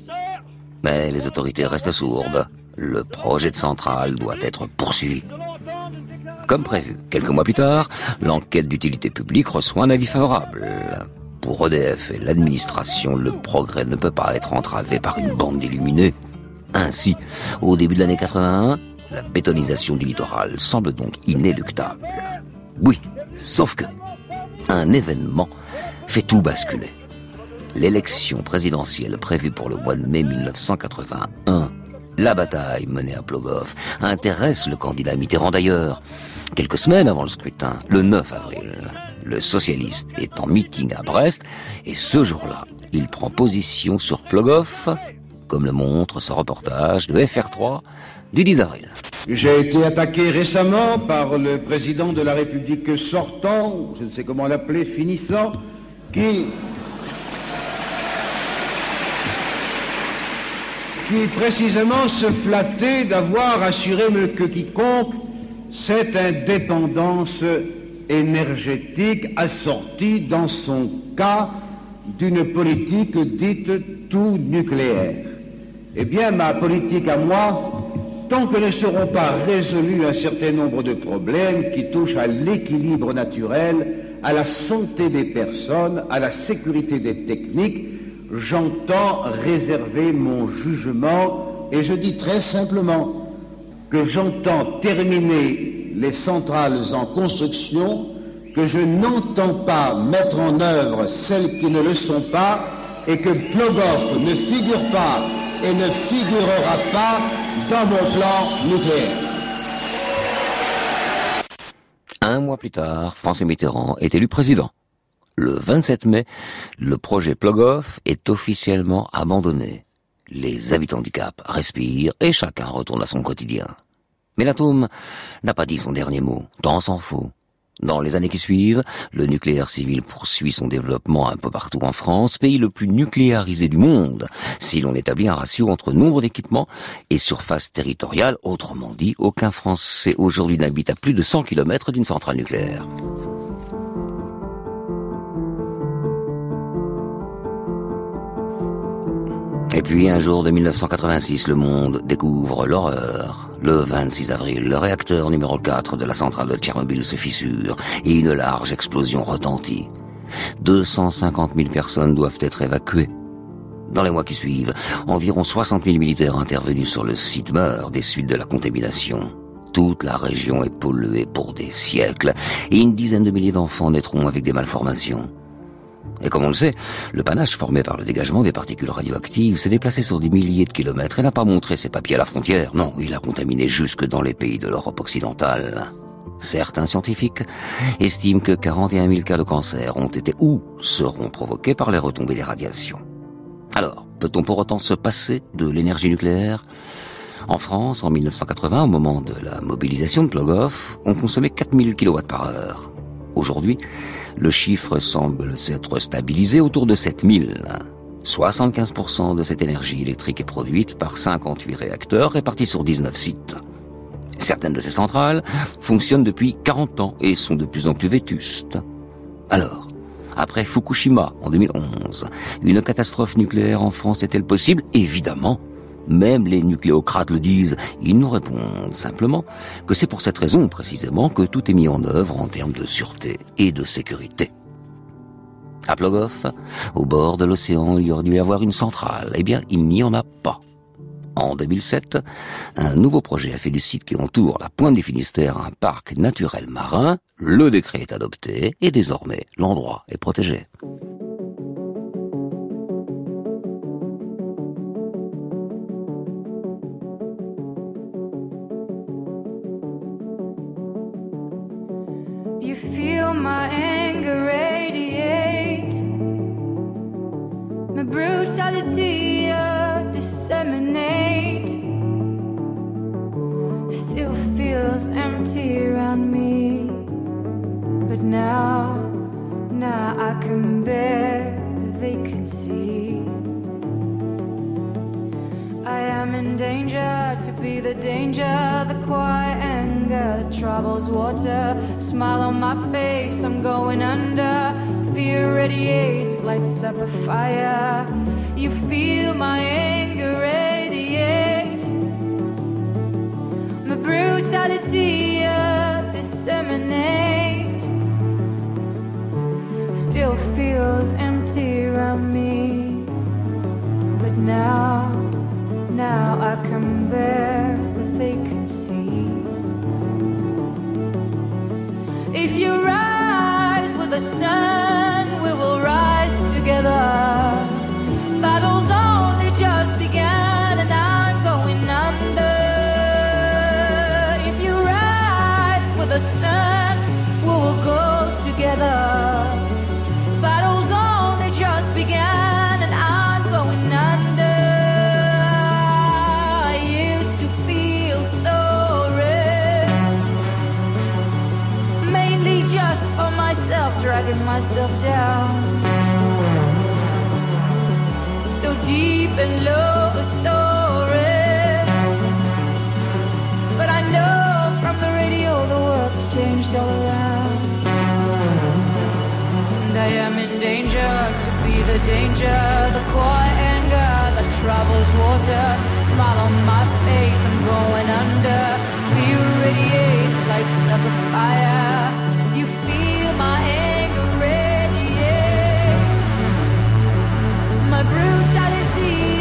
Mais les autorités restent sourdes. Le projet de centrale doit être poursuivi. Comme prévu, quelques mois plus tard, l'enquête d'utilité publique reçoit un avis favorable. Pour EDF et l'administration, le progrès ne peut pas être entravé par une bande d'illuminés. Ainsi, au début de l'année 81, la bétonisation du littoral semble donc inéluctable. Oui, sauf que un événement fait tout basculer. L'élection présidentielle prévue pour le mois de mai 1981, la bataille menée à Plogoff, intéresse le candidat Mitterrand d'ailleurs. Quelques semaines avant le scrutin, le 9 avril, le socialiste est en meeting à Brest et ce jour-là, il prend position sur Plogoff comme le montre ce reportage de FR3 du 10 avril. J'ai été attaqué récemment par le président de la République sortant, je ne sais comment l'appeler, finissant, qui, qui précisément se flattait d'avoir assuré que quiconque cette indépendance énergétique assortie dans son cas d'une politique dite tout nucléaire. Eh bien, ma politique à moi, tant que ne seront pas résolus un certain nombre de problèmes qui touchent à l'équilibre naturel, à la santé des personnes, à la sécurité des techniques, j'entends réserver mon jugement et je dis très simplement que j'entends terminer les centrales en construction, que je n'entends pas mettre en œuvre celles qui ne le sont pas et que Plogoff ne figure pas et ne figurera pas dans mon plan nucléaire. Un mois plus tard, François Mitterrand est élu président. Le 27 mai, le projet Plogoff est officiellement abandonné. Les habitants du Cap respirent et chacun retourne à son quotidien. Mais l'atome n'a pas dit son dernier mot, tant s'en faut. Dans les années qui suivent, le nucléaire civil poursuit son développement un peu partout en France, pays le plus nucléarisé du monde, si l'on établit un ratio entre nombre d'équipements et surface territoriale. Autrement dit, aucun Français aujourd'hui n'habite à plus de 100 km d'une centrale nucléaire. Et puis un jour de 1986, le monde découvre l'horreur. Le 26 avril, le réacteur numéro 4 de la centrale de Tchernobyl se fissure et une large explosion retentit. 250 000 personnes doivent être évacuées. Dans les mois qui suivent, environ 60 000 militaires intervenus sur le site meurent des suites de la contamination. Toute la région est polluée pour des siècles et une dizaine de milliers d'enfants naîtront avec des malformations. Et comme on le sait, le panache formé par le dégagement des particules radioactives s'est déplacé sur des milliers de kilomètres et n'a pas montré ses papiers à la frontière. Non, il a contaminé jusque dans les pays de l'Europe occidentale. Certains scientifiques estiment que 41 000 cas de cancer ont été ou seront provoqués par les retombées des radiations. Alors, peut-on pour autant se passer de l'énergie nucléaire? En France, en 1980, au moment de la mobilisation de Plogoff, on consommait 4000 kW par heure. Aujourd'hui, le chiffre semble s'être stabilisé autour de 7000. 75% de cette énergie électrique est produite par 58 réacteurs répartis sur 19 sites. Certaines de ces centrales fonctionnent depuis 40 ans et sont de plus en plus vétustes. Alors, après Fukushima en 2011, une catastrophe nucléaire en France est-elle possible? Évidemment. Même les nucléocrates le disent. Ils nous répondent simplement que c'est pour cette raison précisément que tout est mis en œuvre en termes de sûreté et de sécurité. À Plogoff, au bord de l'océan, il y aurait dû y avoir une centrale. Eh bien, il n'y en a pas. En 2007, un nouveau projet a fait du site qui entoure la pointe du Finistère un parc naturel marin. Le décret est adopté et désormais l'endroit est protégé. Water. Smile on my face, I'm going under. Fear radiates, lights up a fire. You feel my anger radiate, my brutality uh, disseminate. Still feels empty around me, but now. Now I can bear If you rise with the sun, we will rise together. Myself down. So deep and low, so red. But I know from the radio the world's changed all around. And I am in danger to be the danger, the quiet anger that travels water. Smile on my face, I'm going under. Fear radiates, lights up fire. Brutality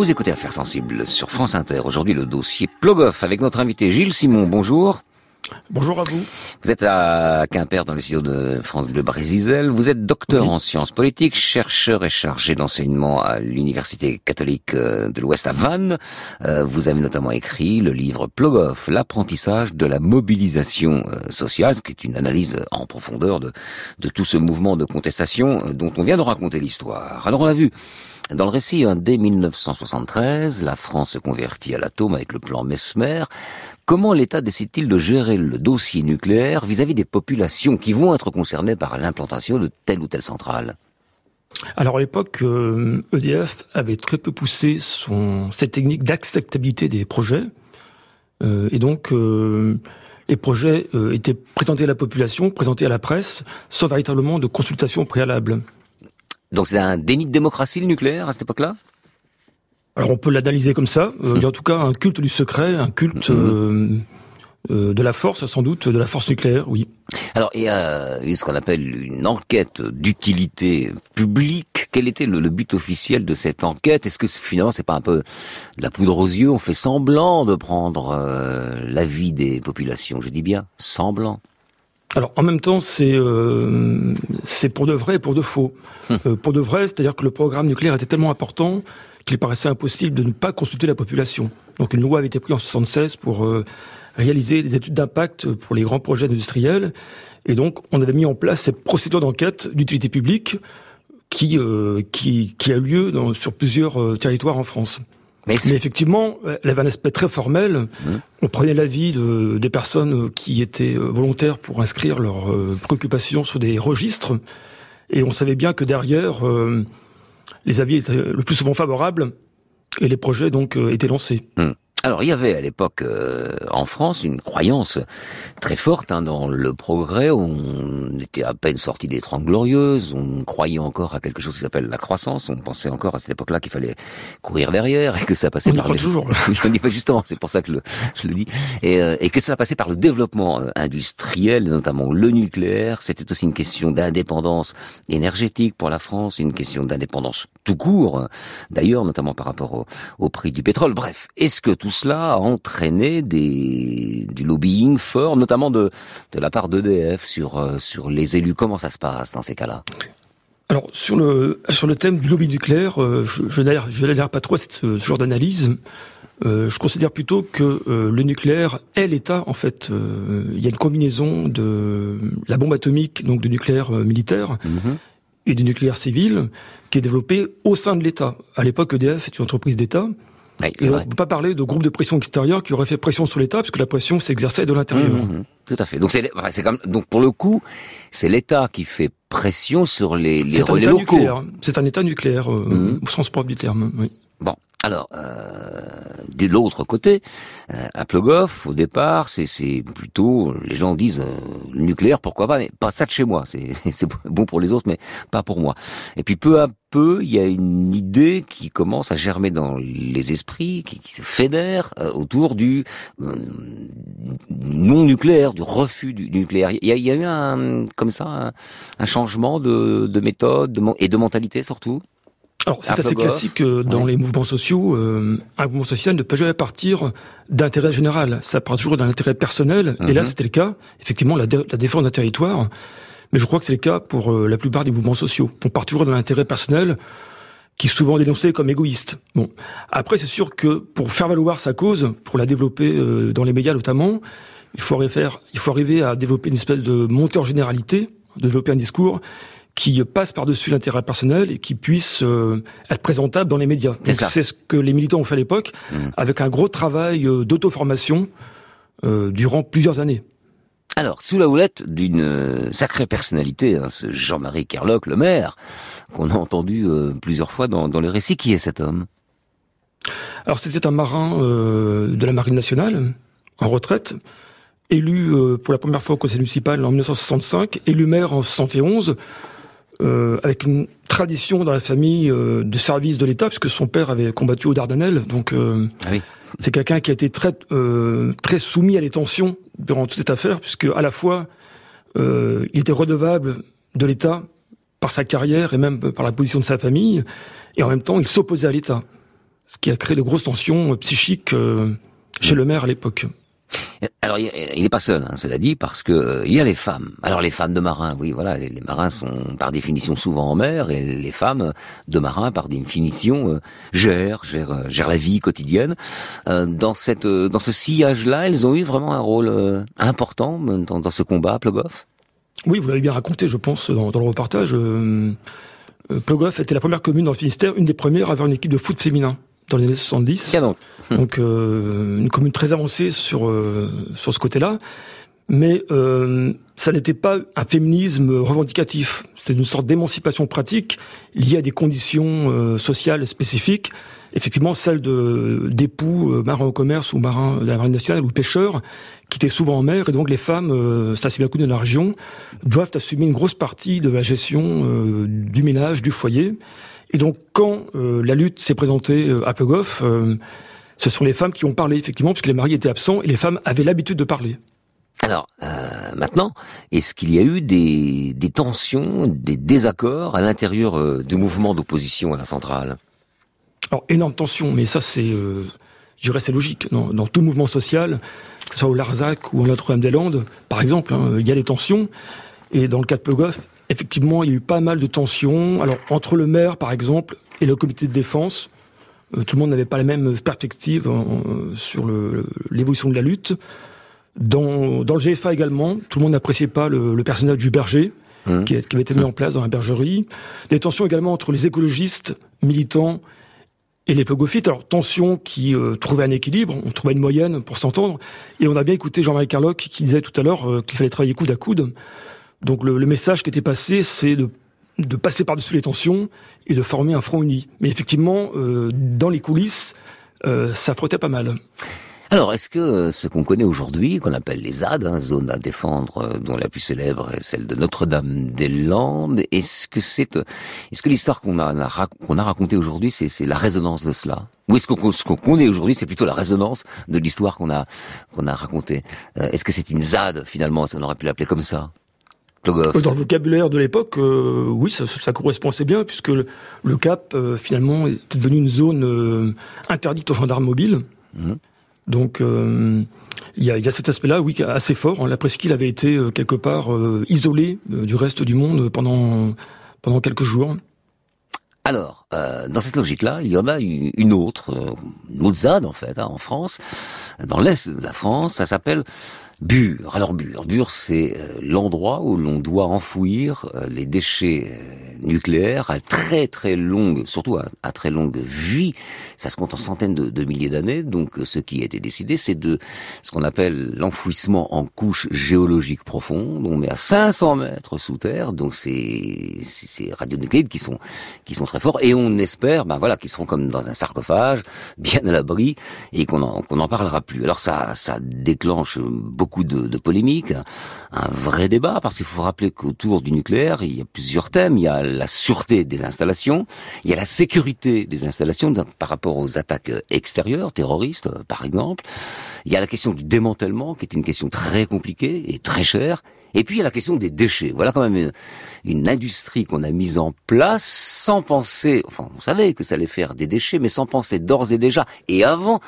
Vous écoutez Affaires sensibles sur France Inter. Aujourd'hui, le dossier Plogoff avec notre invité Gilles Simon. Bonjour. Bonjour à vous. Vous êtes à Quimper dans le studio de France Bleu Brésil. Vous êtes docteur en sciences politiques, chercheur et chargé d'enseignement à l'Université catholique euh, de l'Ouest à Vannes. Euh, vous avez notamment écrit le livre Plogoff, l'apprentissage de la mobilisation euh, sociale, ce qui est une analyse en profondeur de, de tout ce mouvement de contestation dont on vient de raconter l'histoire. Alors on l'a vu, dans le récit, hein, dès 1973, la France se convertit à l'atome avec le plan Mesmer. Comment l'État décide-t-il de gérer le dossier nucléaire vis-à-vis des populations qui vont être concernées par l'implantation de telle ou telle centrale? Alors à l'époque, EDF avait très peu poussé cette technique d'acceptabilité des projets. Euh, et donc, euh, les projets euh, étaient présentés à la population, présentés à la presse, sans véritablement de consultation préalable. Donc c'est un déni de démocratie le nucléaire à cette époque-là? Alors on peut l'analyser comme ça. Euh, il y a en tout cas un culte du secret, un culte euh, euh, de la force, sans doute, de la force nucléaire, oui. Alors il y a ce qu'on appelle une enquête d'utilité publique. Quel était le, le, but officiel de cette enquête? Est-ce que finalement c'est pas un peu de la poudre aux yeux? On fait semblant de prendre l'avis des populations. Je dis bien semblant. Alors en même temps, c'est euh, c'est pour de vrai et pour de faux. Euh, pour de vrai, c'est-à-dire que le programme nucléaire était tellement important qu'il paraissait impossible de ne pas consulter la population. Donc une loi avait été prise en 76 pour euh, réaliser des études d'impact pour les grands projets industriels, et donc on avait mis en place cette procédure d'enquête d'utilité publique qui, euh, qui qui a lieu dans, sur plusieurs territoires en France. Mais, Mais, effectivement, elle avait un aspect très formel. Mmh. On prenait l'avis de, des personnes qui étaient volontaires pour inscrire leurs euh, préoccupations sur des registres. Et on savait bien que derrière, euh, les avis étaient le plus souvent favorables et les projets donc euh, étaient lancés. Mmh. Alors il y avait à l'époque euh, en France une croyance très forte hein, dans le progrès. On était à peine sorti des Trente Glorieuses, on croyait encore à quelque chose qui s'appelle la croissance. On pensait encore à cette époque-là qu'il fallait courir derrière et que ça passait on par le toujours. je ne dis pas justement, c'est pour ça que le, je le dis, et, euh, et, que cela passait par le développement euh, industriel, notamment le nucléaire. C'était aussi une question d'indépendance énergétique pour la France, une question d'indépendance tout court. D'ailleurs, notamment par rapport au, au prix du pétrole. Bref, est-ce que tout cela a entraîné des, du lobbying fort, notamment de, de la part d'EDF sur, euh, sur les élus. Comment ça se passe dans ces cas-là? Alors sur le sur le thème du lobby nucléaire, euh, je je n'adhère pas trop à cette, ce genre d'analyse. Euh, je considère plutôt que euh, le nucléaire est l'État. En fait, il y a une combinaison de la bombe atomique, donc du nucléaire militaire, -hmm. et du nucléaire civil, qui est développé au sein de l'État. À l'époque, EDF est une entreprise d'État. Oui, et on ne peut pas parler de groupe de pression extérieure qui aurait fait pression sur l'État, parce que la pression s'exerçait de l'intérieur. Mmh, mmh, tout à fait. Donc c'est donc pour le coup, c'est l'État qui fait pression sur les, les relais locaux. C'est un État nucléaire euh, mmh. au sens propre du terme. Oui. Bon. Alors, euh, de l'autre côté, euh, à Plogoff, au départ, c'est plutôt, les gens disent, euh, nucléaire, pourquoi pas, mais pas ça de chez moi. C'est bon pour les autres, mais pas pour moi. Et puis peu à peu, il y a une idée qui commence à germer dans les esprits, qui, se fédère autour du euh, non nucléaire, du refus du, nucléaire. Il y, a, y, a, eu un, comme ça, un, changement de, de méthode de, et de mentalité surtout? Alors c'est assez classique euh, dans ouais. les mouvements sociaux. Euh, un mouvement social ne peut jamais partir d'intérêt général. Ça part toujours d'un intérêt personnel. Et là, c'était le cas. Effectivement, la, dé la défense d'un territoire. Mais je crois que c'est le cas pour euh, la plupart des mouvements sociaux. On part toujours d'un intérêt personnel qui est souvent dénoncé comme égoïste. Bon, après, c'est sûr que pour faire valoir sa cause, pour la développer euh, dans les médias notamment, il faut, faire, il faut arriver à développer une espèce de montée en généralité, développer un discours qui passe par-dessus l'intérêt personnel et qui puisse euh, être présentable dans les médias. C'est ce que les militants ont fait à l'époque, mmh. avec un gros travail euh, d'auto-formation euh, durant plusieurs années. Alors, sous la houlette d'une sacrée personnalité, hein, ce Jean-Marie Kerlock, le maire, qu'on a entendu euh, plusieurs fois dans, dans le récit, qui est cet homme? Alors, c'était un marin de la Marine nationale, en retraite, élu pour la première fois au conseil municipal en 1965, élu maire en 71, euh, avec une tradition dans la famille euh, de service de l'État, puisque son père avait combattu aux Dardanelles. Donc, euh, ah oui. c'est quelqu'un qui a été très, euh, très soumis à des tensions durant toute cette affaire, puisque à la fois, euh, il était redevable de l'État par sa carrière et même par la position de sa famille, et en même temps, il s'opposait à l'État. Ce qui a créé de grosses tensions psychiques chez oui. le maire à l'époque. Alors, il n'est pas seul, hein, cela dit, parce que euh, il y a les femmes. Alors, les femmes de marins, oui, voilà, les, marins sont par définition souvent en mer, et les femmes de marins, par définition, euh, gèrent, gèrent, euh, gèrent la vie quotidienne. Dans cette, dans ce sillage-là, elles ont eu vraiment un rôle important dans, dans, ce combat Plogoff? Oui, vous l'avez bien raconté, je pense, dans, dans le reportage. Plogoff était la première commune dans le Finistère, une des premières à avoir une équipe de foot féminin dans les années 70. donc, donc euh, une commune très avancée sur euh, sur ce côté-là, mais euh, ça n'était pas un féminisme revendicatif. C'est une sorte d'émancipation pratique liée à des conditions sociales spécifiques. Effectivement, celle de d'époux euh, marins au commerce ou marins de la marine nationale ou pêcheurs qui étaient souvent en mer et donc les femmes, euh, c'est assez bien connu dans la région, doivent assumer une grosse partie de la gestion euh, du ménage, du foyer. Et donc, quand euh, la lutte s'est présentée euh, à Plogoff, euh, ce sont les femmes qui ont parlé, effectivement, puisque les maris étaient absents et les femmes avaient l'habitude de parler. Alors, maintenant, est-ce qu'il y a eu des, des tensions, des désaccords à l'intérieur du mouvement d'opposition à la centrale? Alors, énorme tension, mais ça, c'est, je dirais, c'est logique. Dans, dans, tout mouvement social, que ce soit au Larzac ou en Notre-Dame-des-Landes, par exemple, hein, il y a des tensions. Et dans le cas de Plogoff, effectivement, il y a eu pas mal de tensions. Alors, entre le maire, par exemple, et le comité de défense, euh, tout le monde n'avait pas la même perspective euh, sur le, l'évolution de la lutte. Dans, dans le GFA également, tout le monde n'appréciait pas le, le, personnage du berger mmh. qui, qui, avait été mis en place dans la bergerie. Des tensions également entre les écologistes, militants et les plogophytes. Alors, tensions qui euh, trouvaient un équilibre, on trouvait une moyenne pour s'entendre. Et on a bien écouté Jean-Marie Carlock qui disait tout à l'heure euh, qu'il fallait travailler coude à coude. Donc, le, le message qui était passé, c'est de, de passer par-dessus les tensions et de former un front uni. Mais effectivement, euh, dans les coulisses, euh, ça frottait pas mal. Alors, est-ce que ce qu'on connaît aujourd'hui, qu'on appelle les ZAD, hein, zones à défendre, dont la plus célèbre est celle de Notre-Dame-des-Landes, est-ce que c'est, est-ce que l'histoire qu'on a, qu'on a racontée aujourd'hui, c'est, c'est la résonance de cela? Ou est-ce qu'on, ce qu'on connaît aujourd'hui, c'est plutôt la résonance de l'histoire qu'on a, qu'on a racontée? Euh, Est-ce que c'est une ZAD, finalement, on aurait pu l'appeler comme ça Plogoff. Dans le vocabulaire de l'époque, euh, oui, ça, ça, correspond assez bien, puisque le, le Cap, euh, finalement, est devenu une zone euh, interdite aux gendarmes mobiles. Mmh. Donc, il y, a, y, a, cet aspect-là, oui, assez fort. La presqu'île avait été quelque part isolée du reste du monde pendant pendant quelques jours. Alors, euh, dans cette logique-là, il y en a une autre, une autre ZAD en fait, hein, en France, dans l'est de la France, ça s'appelle Bure. Alors Bure, Bure, c'est l'endroit où l'on doit enfouir les déchets nucléaire à très très longue, surtout à, à, très longue vie. Ça se compte en centaines de, de milliers d'années. Donc, ce qui a été décidé, c'est de ce qu'on appelle l'enfouissement en couche géologique profonde. On met à 500 mètres sous terre. Donc, c'est ces radionucléides qui sont qui sont très forts et on espère, ben voilà, qu'ils seront comme dans un sarcophage, bien à l'abri et qu'on en qu'on en parlera plus. Alors ça ça déclenche beaucoup de, de polémiques, un vrai débat parce qu'il faut rappeler qu'autour du nucléaire, il y a plusieurs thèmes. Il y a la sûreté des installations, il y a la sécurité des installations par rapport aux attaques extérieures, terroristes par exemple, il y a la question du démantèlement qui est une question très compliquée et très chère, et puis il y a la question des déchets. Voilà quand même une, une industrie qu'on a mise en place sans penser, enfin on savait que ça allait faire des déchets, mais sans penser d'ores et déjà et avant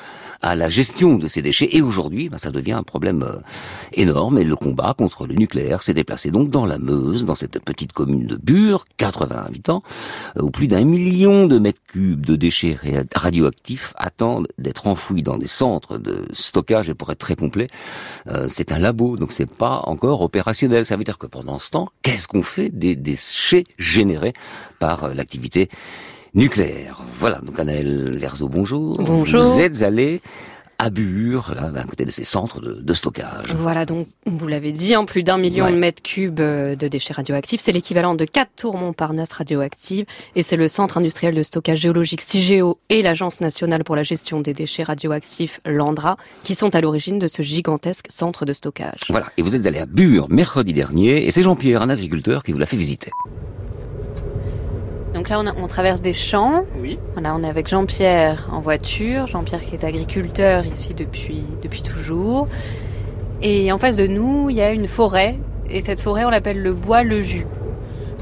à la gestion de ces déchets. Et aujourd'hui, ben, ça devient un problème euh, énorme. Et le combat contre le nucléaire s'est déplacé donc dans la Meuse, dans cette petite commune de Bure, 80 habitants, euh, où plus d'un million de mètres cubes de déchets radioactifs attendent d'être enfouis dans des centres de stockage. Et pour être très complet, euh, c'est un labo, donc c'est pas encore opérationnel. Ça veut dire que pendant ce temps, qu'est-ce qu'on fait des déchets générés par l'activité nucléaire. Voilà, donc Anaël Verzo, bonjour. Bonjour. Vous êtes allé à Bure, là, d'un côté de ces centres de, de, stockage. Voilà, donc vous l'avez dit, en plus d'un million ouais. de mètres cubes de déchets radioactifs, c'est l'équivalent de quatre tours Montparnasse radioactives, et c'est le centre industriel de stockage géologique CIGEO et l'Agence nationale pour la gestion des déchets radioactifs, l'ANDRA, qui sont à l'origine de ce gigantesque centre de stockage. Voilà, et vous êtes allé à Bure mercredi dernier, et c'est Jean-Pierre, un agriculteur, qui vous l'a fait visiter. Donc là, on, a, on, traverse des champs. Oui. Voilà, on est avec Jean-Pierre en voiture. Jean-Pierre qui est agriculteur ici depuis, depuis toujours. Et en face de nous, il y a une forêt. Et cette forêt, on l'appelle le bois le jus.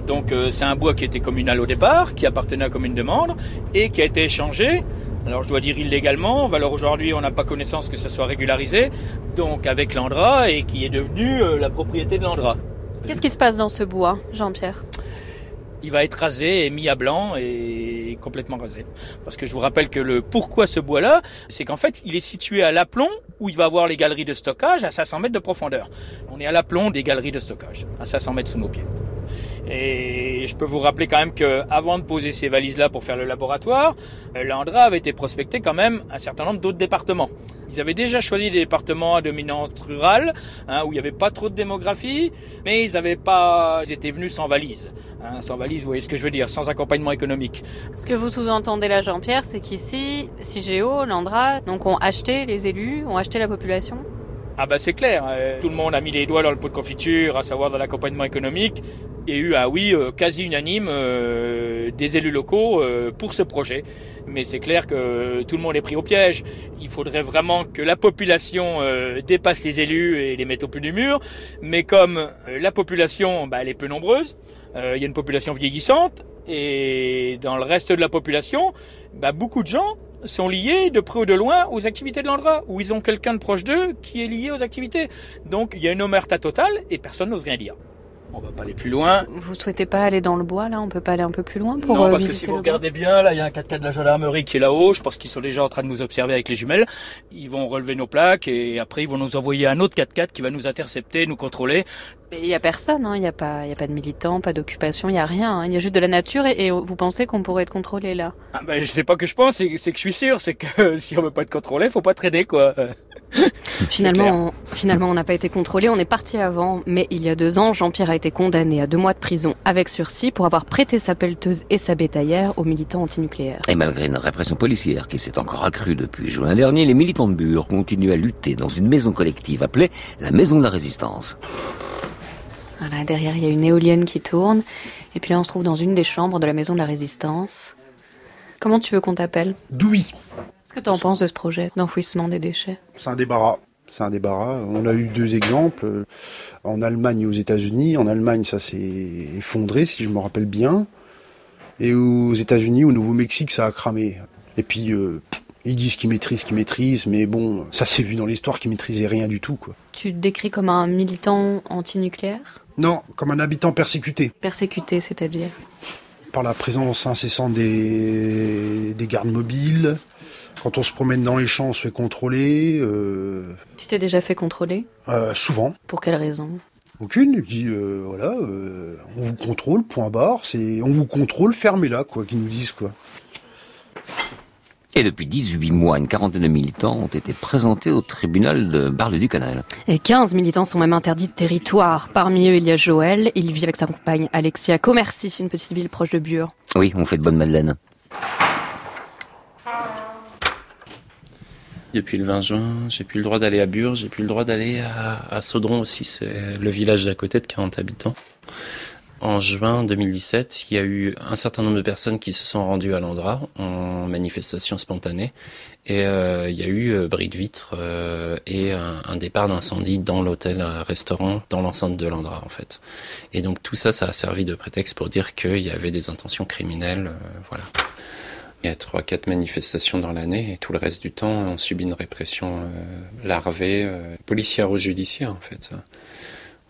Donc euh, c'est un bois qui était communal au départ, qui appartenait à la commune de Mandre et qui a été échangé Alors je dois dire illégalement, alors aujourd'hui on n'a pas connaissance que ça soit régularisé, donc avec l'Andra et qui est devenu euh, la propriété de l'Andra. Qu'est-ce qui se passe dans ce bois, Jean-Pierre? Il va être rasé et mis à blanc et complètement rasé. Parce que je vous rappelle que le pourquoi ce bois-là, c'est qu'en fait, il est situé à l'aplomb où il va avoir les galeries de stockage à 500 mètres de profondeur. On est à l'aplomb des galeries de stockage, à 500 mètres sous nos pieds. Et je peux vous rappeler quand même qu'avant de poser ces valises-là pour faire le laboratoire, euh, l'Andra avait été prospecté quand même un certain nombre d'autres départements. Ils avaient déjà choisi des départements à dominante rurale, hein, où il n'y avait pas trop de démographie, mais ils avaient pas, ils étaient venus sans valise. Hein, sans valise, vous voyez ce que je veux dire, sans accompagnement économique. Ce que vous sous-entendez là, Jean-Pierre, c'est qu'ici, CIGEO, l'Andra, donc ont acheté les élus, ont acheté la population ah bah c'est clair, euh, tout le monde a mis les doigts dans le pot de confiture, à savoir dans l'accompagnement économique. Il y a eu un oui euh, quasi unanime euh, des élus locaux pour ce projet. Mais c'est clair que tout le monde est pris au piège. Il faudrait vraiment que la population dépasse les élus et les mette au plus du mur. Mais comme la population, bah, elle est peu nombreuse, il y a une population vieillissante, et dans le reste de la population, bah, beaucoup de gens sont liés de près ou de loin aux activités de l'Andra, où ils ont quelqu'un de proche d'eux qui est lié aux activités. Donc il y a une omerta totale et personne n'ose rien dire. On va pas aller plus loin. Vous souhaitez pas aller dans le bois là? On peut pas aller un peu plus loin pour Non, euh, parce que si vous regardez bien, là, il y a un 4 de la gendarmerie qui est là-haut. Je pense qu'ils sont déjà en train de nous observer avec les jumelles. Ils vont relever nos plaques et après ils vont nous envoyer un autre 4x4 qui va nous intercepter, nous contrôler. Il y a personne, hein. il n'y a pas, il y a pas de militants, pas d'occupation, il y a rien. hein. Il y a juste de la nature et, et vous pensez qu'on pourrait être contrôlé là? Ah, ben, je sais pas que je pense, c'est c'est que je suis sûr, c'est que si on veut pas être contrôlé, faut pas traîner quoi. Finalement, on, finalement, on n'a pas été contrôlé, on est parti avant, mais il y a deux ans, Jean-Pierre a été condamné à deux mois de prison avec sursis pour avoir prêté sa pelleteuse et sa bétaillère aux militants antinucléaires. Et malgré une répression policière qui s'est encore accrue depuis juin dernier, les militants de Bure continuent à lutter dans une maison collective appelée la Maison de la Résistance. Voilà, derrière, il y a une éolienne qui tourne, et puis là, on se trouve dans une des chambres de la Maison de la Résistance. Comment tu veux qu'on t'appelle Douy. Qu'est-ce que tu en penses de ce projet d'enfouissement des déchets C'est un débarras. C'est un débarras. On a eu deux exemples. euh, En Allemagne et aux États-Unis. En Allemagne, ça s'est effondré, si je me rappelle bien. Et aux États-Unis, au Nouveau-Mexique, ça a cramé. Et puis, euh, ils disent qu'ils maîtrisent, qu'ils maîtrisent, mais bon, ça s'est vu dans l'histoire qu'ils maîtrisaient rien du tout, quoi. Tu te décris comme un militant antinucléaire? Non, comme un habitant persécuté Persécuté, c'est-à-dire? Par la présence incessante des, des gardes mobiles. Quand on se promène dans les champs, on se fait contrôler. euh, Tu t'es déjà fait contrôler? euh, souvent. Pour quelle raison? Aucune. Il dit, euh, voilà, euh, on vous contrôle, point barre. C'est, on vous contrôle, fermez-la, quoi, qu'ils nous disent, quoi. Et depuis 18 mois, une quarantaine de militants ont été présentés au tribunal de Bar-le-Duc-Canal. Et 15 militants sont même interdits de territoire. Parmi eux, il y a Joël. Il vit avec sa compagne Alexia Commercy, une petite ville proche de Bure. Oui, on fait de bonnes madeleines. Depuis le 20 juin, j'ai plus le droit d'aller à Bure, j'ai plus le droit d'aller à, à Saudron aussi, c'est le village d'à côté de 40 habitants. En juin 2017, il y a eu un certain nombre de personnes qui se sont rendues à l'Andra en manifestation spontanée et euh, il y a eu euh, bris de vitres euh, et un, départ d'incendie dans l'hôtel-restaurant dans l'enceinte de l'Andra en fait. Et donc tout ça, ça a servi de prétexte pour dire qu'il y avait des intentions criminelles, euh, voilà. Il y a trois, quatre manifestations dans l'année et tout le reste du temps, on subit une répression euh, larvée, euh, policière ou judiciaire en fait.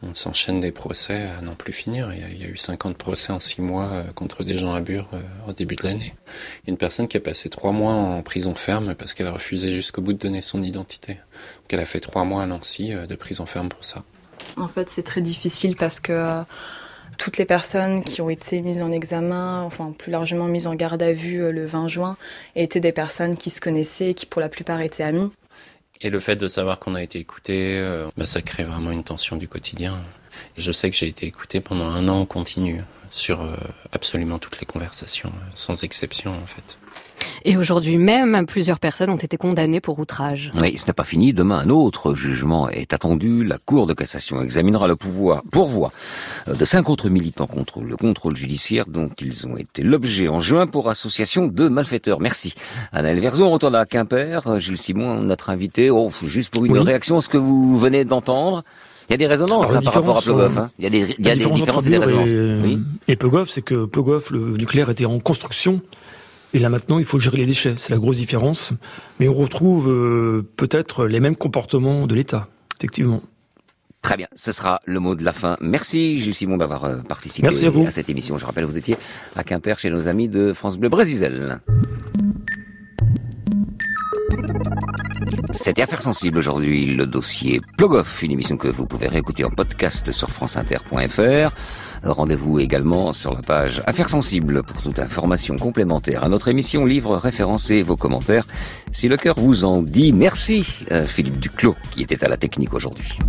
On s'enchaîne des procès à n'en plus finir. Il y, a, eu 50 procès en six mois euh, contre des gens à Bure euh, au début de l'année. Une personne qui a passé trois mois en prison ferme parce qu'elle a refusé jusqu'au bout de donner son identité. Donc elle a fait trois mois à Nancy euh, de prison ferme pour ça. En fait, c'est très difficile parce que toutes les personnes qui ont été mises en examen, enfin plus largement mises en garde à vue le 20 juin, étaient des personnes qui se connaissaient et qui pour la plupart étaient amies. Et le fait de savoir qu'on a été écouté, euh, bah, ça crée vraiment une tension du quotidien. Je sais que j'ai été écouté pendant un an en continu sur euh, absolument toutes les conversations, euh, sans exception en fait. Et aujourd'hui même, plusieurs personnes ont été condamnées pour outrage. Oui, ce n'est pas fini. Demain, un autre jugement est attendu. La Cour de cassation examinera le pouvoir, pourvoi euh, de cinq autres militants contre le contrôle judiciaire dont ils ont été l'objet en juin pour association de malfaiteurs. Merci. Anna Verzon, on retourne à Quimper. Euh, Gilles Simon, notre invité. Oh, juste pour une Oui. réaction à ce que vous venez d'entendre. Il y a des résonances Alors, hein, par rapport à Plogoff. euh, hein. Il y a des, il y a des différence différences et des résonances. Et, Oui. et Plogoff, c'est que Plogoff, le nucléaire était en construction. Et là maintenant, il faut gérer les déchets. C'est la grosse différence. Mais on retrouve euh, peut-être les mêmes comportements de l'État, effectivement. Très bien, ce sera le mot de la fin. Merci Gilles Simon d'avoir euh, participé Merci à, vous. à cette émission. Je rappelle, vous étiez à Quimper chez nos amis de France Bleu Brésil. C'était Affaires Sensibles aujourd'hui, le dossier Plogoff, une émission que vous pouvez réécouter en podcast sur franceinter.fr. Rendez-vous également sur la page Affaires Sensibles pour toute information complémentaire à notre émission, livre, référencé, vos commentaires. Si le cœur vous en dit, merci euh, Philippe Duclos qui était à la technique aujourd'hui.